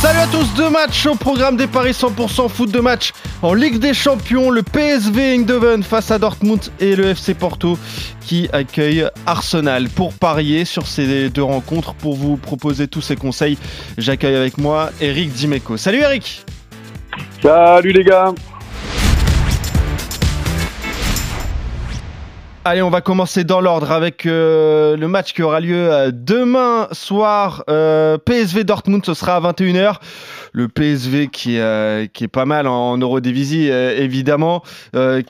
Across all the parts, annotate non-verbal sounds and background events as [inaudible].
Salut à tous, deux matchs au programme des paris 100% foot de match en Ligue des Champions. Le PSV Eindhoven face à Dortmund et le FC Porto qui accueille Arsenal. Pour parier sur ces deux rencontres, pour vous proposer tous ces conseils, j'accueille avec moi Eric Dimeco. Salut Eric Salut les gars Allez, on va commencer dans l'ordre avec euh, le match qui aura lieu euh, demain soir. Euh, PSV Dortmund, ce sera à 21h le PSV qui, est pas mal en, Eurodivisie, euh, évidemment,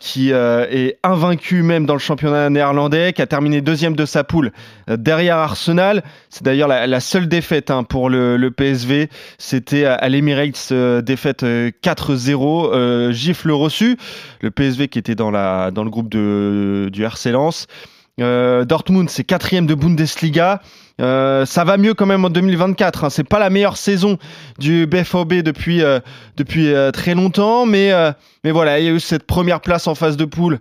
qui est invaincu même dans le championnat néerlandais, qui a terminé deuxième de sa poule derrière Arsenal. C'est d'ailleurs la, seule défaite hein, pour le, PSV. C'était à l'Emirates, défaite 4-0, gifle reçu. Le PSV qui était dans, le groupe du RC Lens. Dortmund, c'est quatrième de Bundesliga. Euh, ça va mieux quand même en 2024. Hein. C'est pas la meilleure saison du BFOB depuis, euh, euh, très longtemps, mais, mais voilà, il y a eu cette première place en phase de poule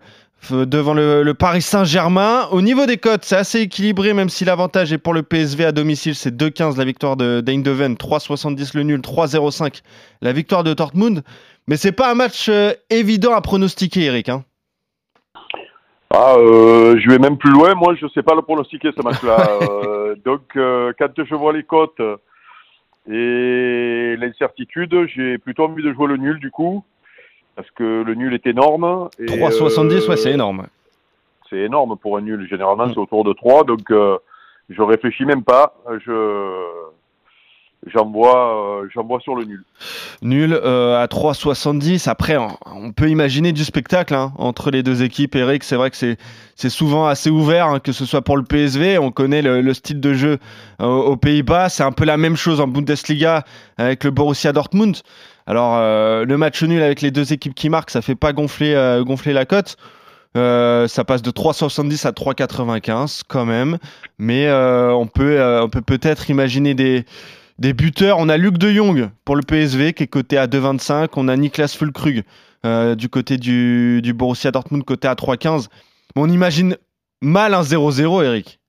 devant le, Paris Saint-Germain. Au niveau des cotes, c'est assez équilibré, même si l'avantage est pour le PSV à domicile. C'est 2-15 la victoire de d'Eindhoven, 3,70 le nul, 3,05 la victoire de Dortmund. Mais c'est pas un match évident à pronostiquer, Eric. Hein. Ah, euh, je vais même plus loin. Moi, je ne sais pas le pronostiquer ce match-là. [laughs] euh, donc, euh, quand je vois les cotes et l'incertitude, j'ai plutôt envie de jouer le nul du coup, parce que le nul est énorme. 3,70, ouais, c'est énorme. C'est énorme pour un nul. Généralement, mm. c'est autour de 3, donc je réfléchis même pas. Je J'envoie, euh, sur le nul. Nul euh, à 3,70. Après, on, peut imaginer du spectacle hein, entre les deux équipes. Eric, c'est vrai que c'est, souvent assez ouvert, hein, que ce soit pour le PSV. On connaît le, style de jeu euh, aux Pays-Bas. C'est un peu la même chose en Bundesliga avec le Borussia Dortmund. Alors, le match nul avec les deux équipes qui marquent, ça fait pas gonfler, gonfler la cote. ça passe de 3,70 à 3,95 quand même. Mais on peut, on peut peut-être imaginer des des buteurs, on a Luc de Jong pour le PSV qui est coté à 2,25. On a Niklas Fulkrug euh, du côté du, Borussia Dortmund coté à 3,15. On imagine mal un 0-0, Eric.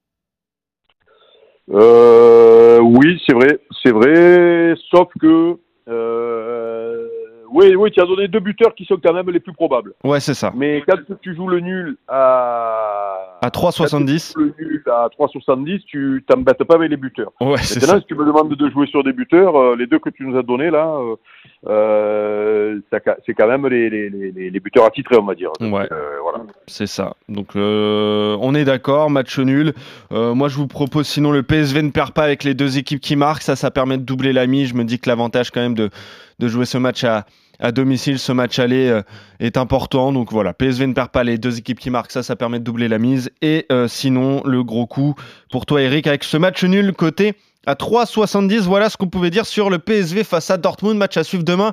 Euh, oui, c'est vrai, c'est vrai, sauf que oui, oui, tu as donné deux buteurs qui sont quand même les plus probables. Ouais, c'est ça. Mais quand tu joues le nul à. À 3,70. Le nul à 3,70, tu t'embêtes pas avec les buteurs. Ouais, c'est ça. si tu me demandes de jouer sur des buteurs, euh, les deux que tu nous as donnés là, euh, euh c'est quand même les, les, les, les, buteurs attitrés, on va dire. ouais. Voilà. C'est ça. Donc, on est d'accord, match nul. moi, je vous propose sinon le PSV ne perd pas avec les deux équipes qui marquent. Ça, ça permet de doubler la mise. Je me dis que l'avantage quand même de, de jouer ce match à à domicile, ce match aller euh, est important. Donc voilà, PSV ne perd pas les deux équipes qui marquent, ça, ça permet de doubler la mise. Et euh, sinon, le gros coup pour toi, Eric, avec ce match nul côté à 3,70. Voilà ce qu'on pouvait dire sur le PSV face à Dortmund. Match à suivre demain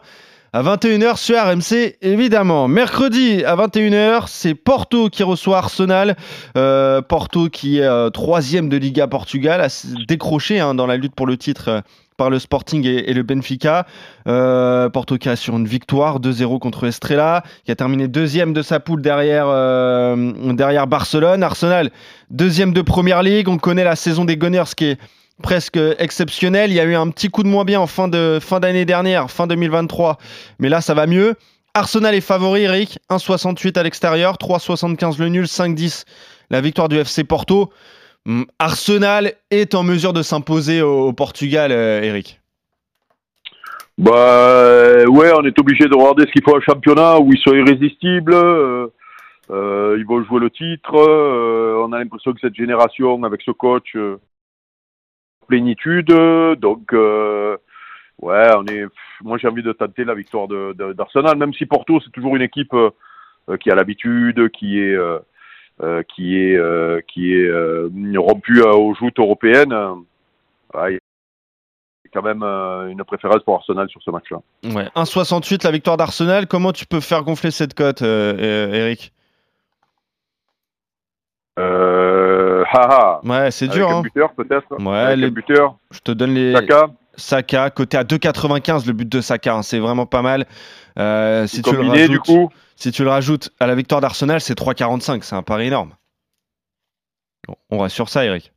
à 21h sur RMC, évidemment. Mercredi à 21h, c'est Porto qui reçoit Arsenal. Euh, Porto qui est troisième de Liga Portugal, a décroché hein, dans la lutte pour le titre par le Sporting et, le Benfica. Euh, Porto qui a sur une victoire 2-0 contre Estrella, qui a terminé deuxième de sa poule derrière, euh, derrière Barcelone. Arsenal, deuxième de Première Ligue. On connaît la saison des Gunners qui est presque exceptionnelle. Il y a eu un petit coup de moins bien en fin de fin d'année dernière, fin 2023, mais là ça va mieux. Arsenal est favori, Eric. 1,68 à l'extérieur, 3,75 le nul, 5,10 la victoire du FC Porto. Arsenal est en mesure de s'imposer au, Portugal, euh, Eric? Bah euh, ouais, on est obligé de regarder ce qu'il faut un championnat où ils sont irrésistibles. Euh, ils vont jouer le titre. on a l'impression que cette génération, avec ce coach, plénitude. Donc ouais, on est. Moi, j'ai envie de tenter la victoire d'Arsenal, même si Porto c'est toujours une équipe qui a l'habitude, qui est euh, qui est euh, qui est euh, rompu aux joutes européennes. Ouais, quand même une préférence pour Arsenal sur ce match-là. Ouais, 1,68 la victoire d'Arsenal. Comment tu peux faire gonfler cette cote, Eric? Euh, haha. Ouais, c'est dur. un Hein. buteur peut-être. Ouais, Avec les- un buteur. Je te donne les. Saka. Saka, côté à 2,95 le but de Saka, hein, c'est vraiment pas mal. Euh, si, tu le combiné rajoutes, du coup. Si tu le rajoutes à la victoire d'Arsenal, c'est 3,45, c'est un pari énorme. Bon, on reste sur ça, Eric.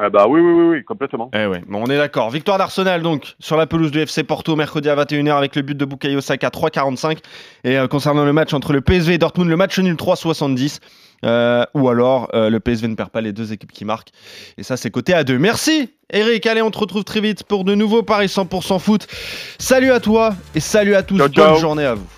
Ah bah oui, oui, oui, oui, complètement. Eh ouais, bon, on est d'accord. Victoire d'Arsenal donc sur la pelouse du FC Porto mercredi à 21h avec le but de Bukayo Saka 3,45. Et euh, concernant le match entre le PSV et Dortmund, le match nul 3,70. Euh, ou alors euh, le PSV ne perd pas les deux équipes qui marquent. Et ça, c'est côté à 2. Merci Eric. Allez, on te retrouve très vite pour de nouveaux paris 100% foot. Salut à toi et salut à tous. Ciao, Bonne journée à vous.